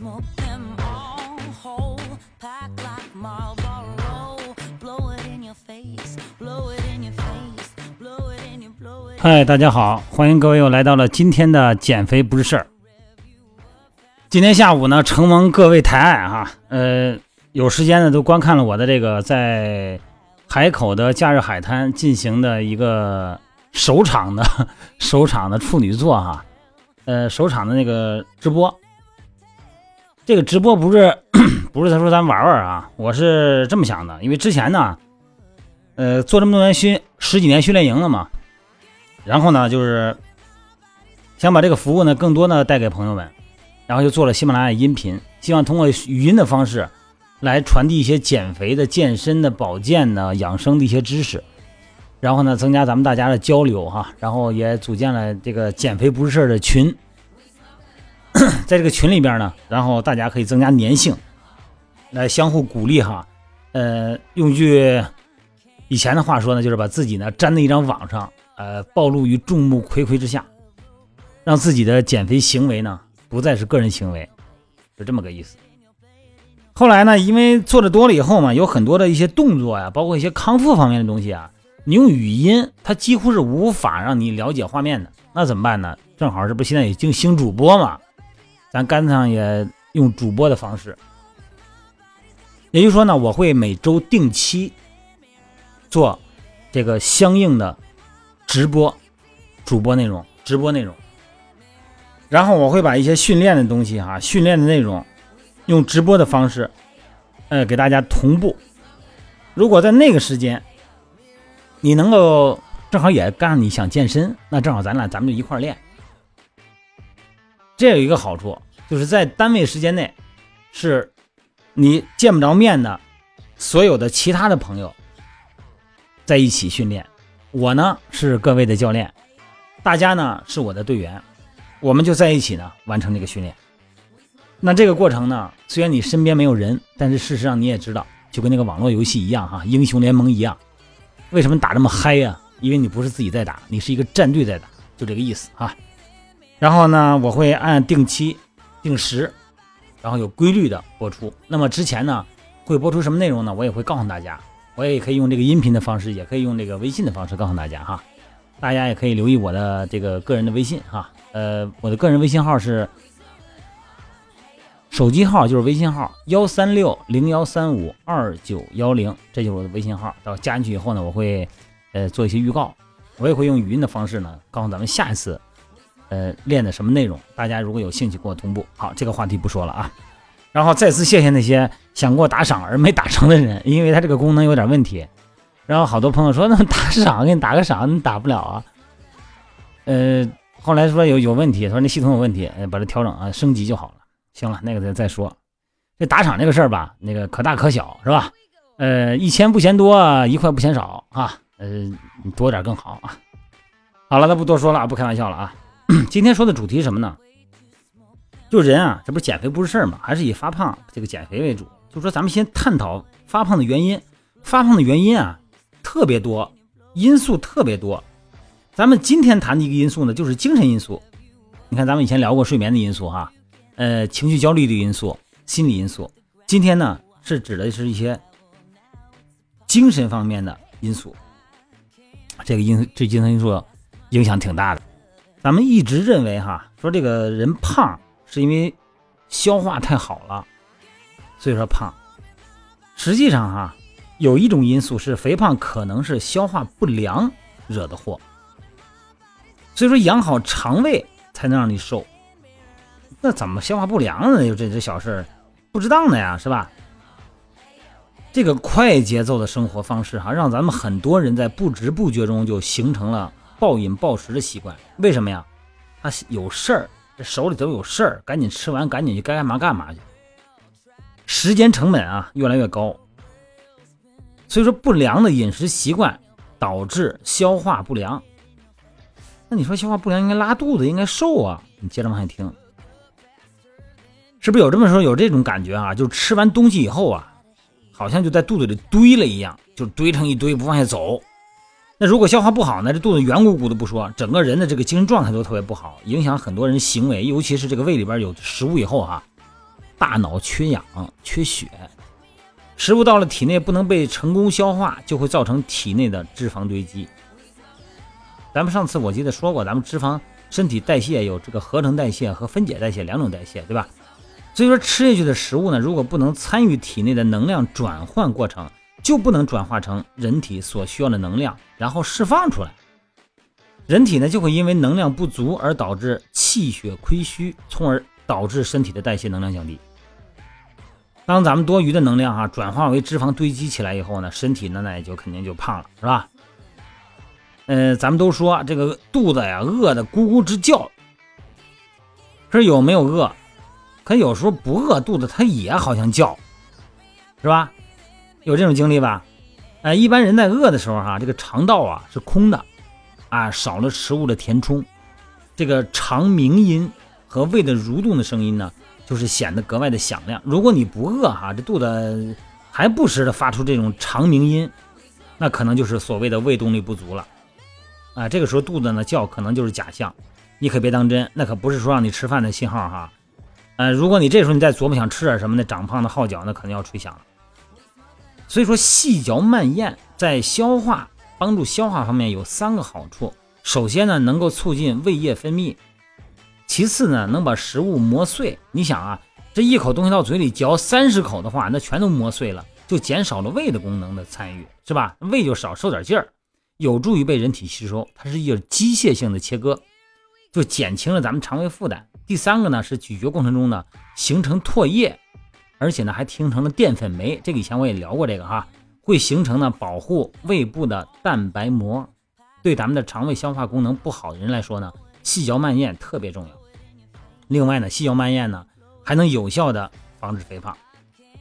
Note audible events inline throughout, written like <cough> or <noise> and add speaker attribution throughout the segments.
Speaker 1: smoke them all whole, pack like Marlboro. Blow it in your face, blow it in your face, blow it in your, blow it.
Speaker 2: 嗨，大家好，欢迎各位又来到了今天的减肥不是事儿。今天下午呢，承蒙各位抬爱哈，呃，有时间呢都观看了我的这个在海口的假日海滩进行的一个首场的首场的处女座哈，呃，首场的那个直播。这个直播不是 <clears throat> 不是他说咱玩玩啊，我是这么想的，因为之前呢，呃，做这么多年训十几年训练营了嘛，然后呢，就是想把这个服务呢更多呢带给朋友们，然后就做了喜马拉雅音频，希望通过语音的方式来传递一些减肥的、健身的、保健的、养生的一些知识，然后呢，增加咱们大家的交流哈，然后也组建了这个减肥不是事儿的群，<clears throat> 在这个群里边呢，然后大家可以增加粘性，来相互鼓励哈，呃，用句以前的话说呢，就是把自己呢粘在一张网上。呃，暴露于众目睽睽之下，让自己的减肥行为呢不再是个人行为，是这么个意思。后来呢，因为做的多了以后嘛，有很多的一些动作呀，包括一些康复方面的东西啊，你用语音，它几乎是无法让你了解画面的。那怎么办呢？正好这不现在已经兴主播嘛，咱干上也用主播的方式。也就是说呢，我会每周定期做这个相应的。直播，主播内容，直播内容，然后我会把一些训练的东西哈，训练的内容，用直播的方式，呃，给大家同步。如果在那个时间，你能够正好也干上你想健身，那正好咱俩咱们就一块练。这有一个好处，就是在单位时间内，是你见不着面的所有的其他的朋友在一起训练。我呢是各位的教练，大家呢是我的队员，我们就在一起呢完成这个训练。那这个过程呢，虽然你身边没有人，但是事实上你也知道，就跟那个网络游戏一样哈，英雄联盟一样。为什么打这么嗨呀？因为你不是自己在打，你是一个战队在打，就这个意思哈。然后呢，我会按定期、定时，然后有规律的播出。那么之前呢，会播出什么内容呢？我也会告诉大家。我也可以用这个音频的方式，也可以用这个微信的方式告诉大家哈。大家也可以留意我的这个个人的微信哈。呃，我的个人微信号是手机号，就是微信号幺三六零幺三五二九幺零，这就是我的微信号。到加进去以后呢，我会呃做一些预告，我也会用语音的方式呢，告诉咱们下一次呃练的什么内容。大家如果有兴趣，跟我同步。好，这个话题不说了啊。然后再次谢谢那些想给我打赏而没打成的人，因为他这个功能有点问题。然后好多朋友说：“那打赏给你打个赏，你打不了啊。”呃，后来说有有问题，说那系统有问题，把它调整啊，升级就好了。行了，那个再再说。这打赏这个事儿吧，那个可大可小，是吧？呃，一千不嫌多，一块不嫌少啊。呃，多点更好啊。好了，那不多说了，不开玩笑了啊。<clears throat> 今天说的主题什么呢？就人啊，这不是减肥不是事儿吗？还是以发胖这个减肥为主。就说咱们先探讨发胖的原因。发胖的原因啊，特别多，因素特别多。咱们今天谈的一个因素呢，就是精神因素。你看，咱们以前聊过睡眠的因素哈，呃，情绪焦虑的因素、心理因素。今天呢，是指的是一些精神方面的因素。这个因这精神因素影响挺大的。咱们一直认为哈，说这个人胖。是因为消化太好了，所以说胖。实际上哈，有一种因素是肥胖可能是消化不良惹的祸。所以说养好肠胃才能让你瘦。那怎么消化不良呢？就这这小事，不值当的呀，是吧？这个快节奏的生活方式哈，让咱们很多人在不知不觉中就形成了暴饮暴食的习惯。为什么呀？他有事儿。这手里头有事儿，赶紧吃完，赶紧去该干嘛干嘛去。时间成本啊越来越高，所以说不良的饮食习惯导致消化不良。那你说消化不良应该拉肚子，应该瘦啊？你接着往下听，是不是有这么说？有这种感觉啊？就是吃完东西以后啊，好像就在肚子里堆了一样，就堆成一堆不往下走。那如果消化不好呢？这肚子圆鼓鼓的不说，整个人的这个精神状态都特别不好，影响很多人行为，尤其是这个胃里边有食物以后哈，大脑缺氧、缺血，食物到了体内不能被成功消化，就会造成体内的脂肪堆积。咱们上次我记得说过，咱们脂肪身体代谢有这个合成代谢和分解代谢两种代谢，对吧？所以说吃下去的食物呢，如果不能参与体内的能量转换过程，就不能转化成人体所需要的能量，然后释放出来。人体呢就会因为能量不足而导致气血亏虚，从而导致身体的代谢能量降低。当咱们多余的能量哈转化为脂肪堆积起来以后呢，身体呢那也就肯定就胖了，是吧？呃，咱们都说这个肚子呀饿的咕咕直叫，可是有没有饿？可有时候不饿，肚子它也好像叫，是吧？有这种经历吧？哎，一般人在饿的时候哈，这个肠道啊是空的，啊少了食物的填充，这个肠鸣音和胃的蠕动的声音呢，就是显得格外的响亮。如果你不饿哈，这肚子还不时的发出这种肠鸣音，那可能就是所谓的胃动力不足了。啊，这个时候肚子呢叫，可能就是假象，你可别当真，那可不是说让你吃饭的信号哈。呃，如果你这时候你再琢磨想吃点什么的，长胖的号角那肯定要吹响了。所以说，细嚼慢咽在消化帮助消化方面有三个好处。首先呢，能够促进胃液分泌；其次呢，能把食物磨碎。你想啊，这一口东西到嘴里嚼三十口的话，那全都磨碎了，就减少了胃的功能的参与，是吧？胃就少受点劲儿，有助于被人体吸收。它是一个机械性的切割，就减轻了咱们肠胃负担。第三个呢是咀嚼过程中呢形成唾液，而且呢还形成了淀粉酶。这个以前我也聊过这个哈，会形成呢保护胃部的蛋白膜。对咱们的肠胃消化功能不好的人来说呢，细嚼慢咽特别重要。另外呢，细嚼慢咽呢还能有效的防止肥胖。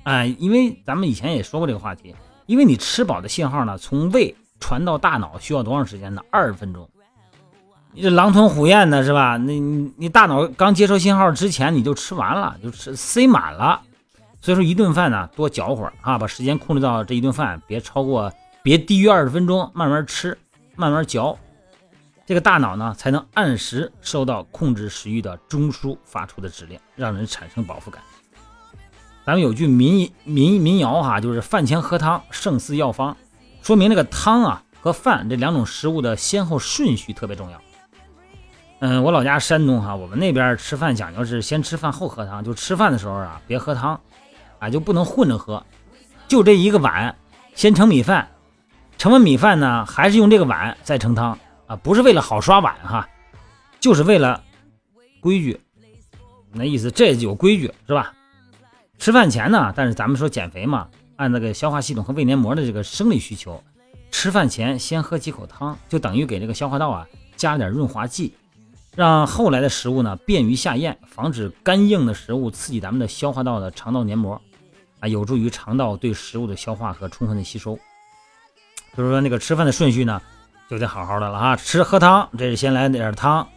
Speaker 2: 哎，因为咱们以前也说过这个话题，因为你吃饱的信号呢从胃传到大脑需要多长时间呢？二十分钟。你这狼吞虎咽的是吧？那你你大脑刚接收信号之前你就吃完了，就吃塞满了。所以说一顿饭呢多嚼会儿啊，把时间控制到这一顿饭别超过，别低于二十分钟，慢慢吃，慢慢嚼，这个大脑呢才能按时收到控制食欲的中枢发出的指令，让人产生饱腹感。咱们有句民民民谣哈，就是饭前喝汤胜似药方，说明这个汤啊和饭这两种食物的先后顺序特别重要。嗯，我老家山东哈，我们那边吃饭讲究是先吃饭后喝汤，就吃饭的时候啊别喝汤，啊就不能混着喝，就这一个碗，先盛米饭，盛完米饭呢还是用这个碗再盛汤啊，不是为了好刷碗哈，就是为了规矩，那意思这有规矩是吧？吃饭前呢，但是咱们说减肥嘛，按那个消化系统和胃黏膜的这个生理需求，吃饭前先喝几口汤，就等于给这个消化道啊加点润滑剂。让后来的食物呢便于下咽，防止干硬的食物刺激咱们的消化道的肠道黏膜，啊，有助于肠道对食物的消化和充分的吸收。就是说那个吃饭的顺序呢，就得好好的了啊。吃喝汤，这是先来点汤，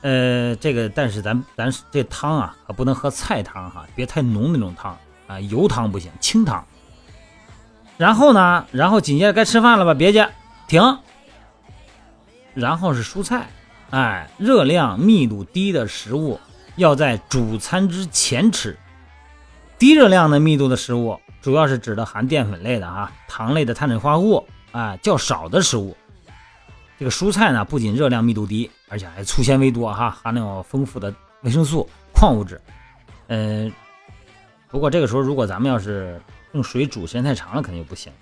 Speaker 2: 呃，这个但是咱咱这汤啊可不能喝菜汤哈，别太浓那种汤啊，油汤不行，清汤。然后呢，然后紧接着该吃饭了吧，别介，停。然后是蔬菜。哎，热量密度低的食物要在主餐之前吃。低热量的密度的食物，主要是指的含淀粉类的啊、糖类的碳水化合物啊较少的食物。这个蔬菜呢，不仅热量密度低，而且还粗纤维多哈，含有丰富的维生素、矿物质。嗯，不过这个时候如果咱们要是用水煮时间太长了，肯定就不行。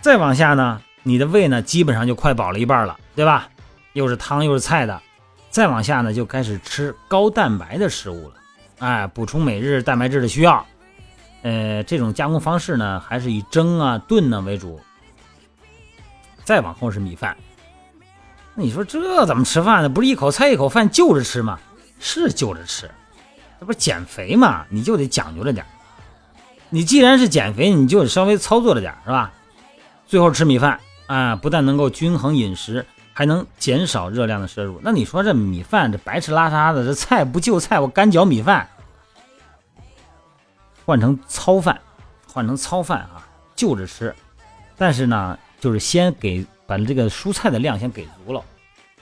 Speaker 2: 再往下呢，你的胃呢基本上就快饱了一半了，对吧？又是汤又是菜的，再往下呢就开始吃高蛋白的食物了，哎，补充每日蛋白质的需要。呃，这种加工方式呢还是以蒸啊、炖呢为主。再往后是米饭，那你说这怎么吃饭呢？不是一口菜一口饭就着吃吗？是就着吃，这不是减肥嘛？你就得讲究着点。你既然是减肥，你就稍微操作着点，是吧？最后吃米饭啊，不但能够均衡饮食。还能减少热量的摄入，那你说这米饭这白吃拉撒的，这菜不就菜，我干嚼米饭，换成糙饭，换成糙饭啊，就着吃。但是呢，就是先给把这个蔬菜的量先给足了，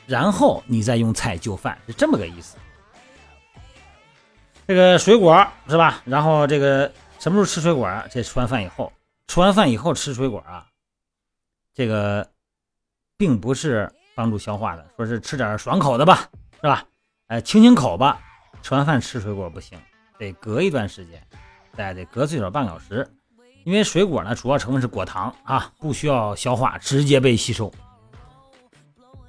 Speaker 2: 然后你再用菜就饭，是这么个意思。这个水果是吧？然后这个什么时候吃水果啊？这吃完饭以后，吃完饭以后吃水果啊，这个并不是帮助消化的，说是吃点爽口的吧，是吧？哎，清清口吧。吃完饭吃水果不行，得隔一段时间，大家得隔最少半小时，因为水果呢主要成分是果糖啊，不需要消化，直接被吸收。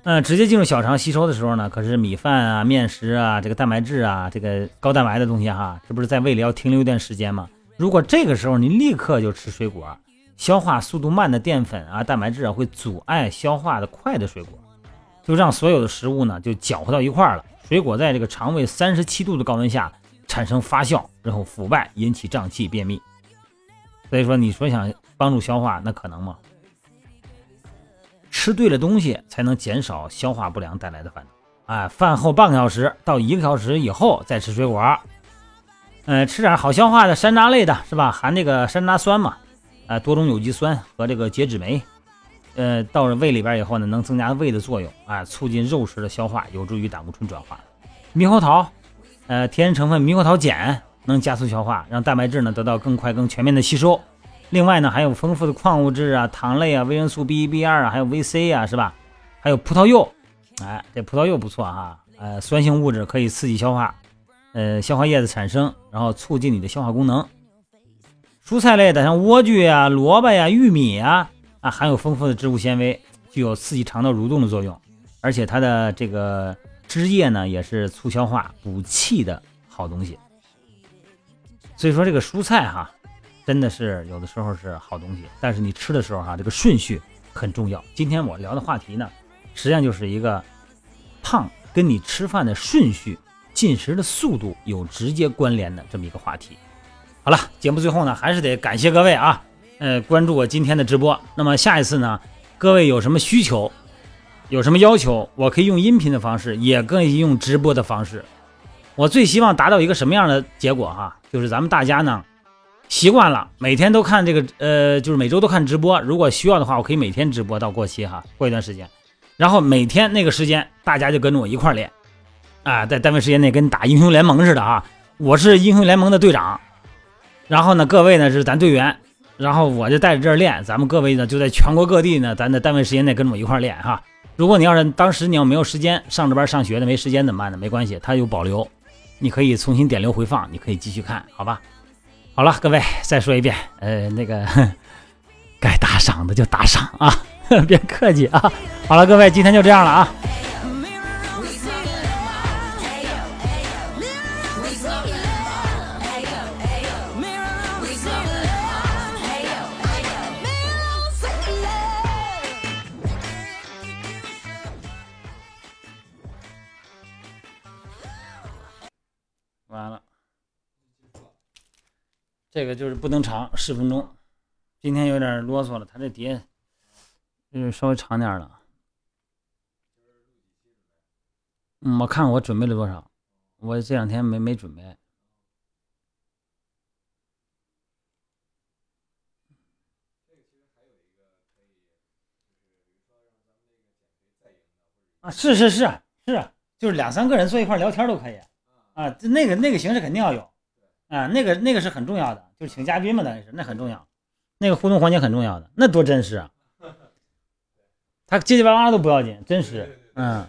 Speaker 2: 嗯，直接进入小肠吸收的时候呢，可是米饭啊、面食啊、这个蛋白质啊、这个高蛋白的东西哈，这不是在胃里要停留一段时间吗？如果这个时候你立刻就吃水果，消化速度慢的淀粉啊、蛋白质啊会阻碍消化的快的水果，就让所有的食物呢就搅和到一块儿了。水果在这个肠胃三十七度的高温下产生发酵，然后腐败，引起胀气、便秘。所以说，你说想帮助消化，那可能吗？吃对了东西，才能减少消化不良带来的烦恼。哎，饭后半个小时到一个小时以后再吃水果，嗯，吃点好消化的山楂类的，是吧？含这个山楂酸嘛，啊，多种有机酸和这个解脂酶，呃，到了胃里边以后呢，能增加胃的作用，啊，促进肉食的消化，有助于胆固醇转化。猕猴桃，呃，天然成分猕猴桃碱能加速消化，让蛋白质呢得到更快、更全面的吸收。另外呢，还有丰富的矿物质啊、糖类啊、维生素 B 一、B 二啊，还有维 C 啊，是吧？还有葡萄柚，哎，这葡萄柚不错哈，呃，酸性物质可以刺激消化，呃，消化液的产生，然后促进你的消化功能。蔬菜类的，像莴苣呀、萝卜呀、玉米呀，啊，啊含有丰富的植物纤维，具有刺激肠道蠕动的作用，而且它的这个汁液呢，也是促消化、补气的好东西。所以说，这个蔬菜哈。真的是有的时候是好东西，但是你吃的时候哈，这个顺序很重要。今天我聊的话题呢，实际上就是一个胖跟你吃饭的顺序、进食的速度有直接关联的这么一个话题。好了，节目最后呢，还是得感谢各位啊，呃，关注我今天的直播。那么下一次呢，各位有什么需求，有什么要求，我可以用音频的方式，也可以用直播的方式。我最希望达到一个什么样的结果哈，就是咱们大家呢。习惯了，每天都看这个，呃，就是每周都看直播。如果需要的话，我可以每天直播到过期哈，过一段时间，然后每天那个时间大家就跟着我一块练，啊，在单位时间内跟打英雄联盟似的啊。我是英雄联盟的队长，然后呢，各位呢是咱队员，然后我就带着这儿练，咱们各位呢就在全国各地呢，咱的单位时间内跟着我一块练哈。如果你要是当时你要没有时间上着班上学的没时间怎么办呢？没关系，它有保留，你可以重新点流回放，你可以继续看，好吧？好了，各位，再说一遍，呃，那个 <laughs> 该打赏的就打赏啊，<laughs> 别客气啊。好了，各位，今天就这样了啊。这个就是不能长，十分钟。今天有点啰嗦了，他这碟嗯稍微长点了。我看我准备了多少，我这两天没没准备。啊，是是是是，就是两三个人坐一块聊天都可以。啊，那个那个形式肯定要有。啊，那个那个是很重要的，就请嘉宾嘛，等于是那很重要，那个互动环节很重要的，那多真实啊！<laughs> 他结结巴巴都不要紧，真实，嗯。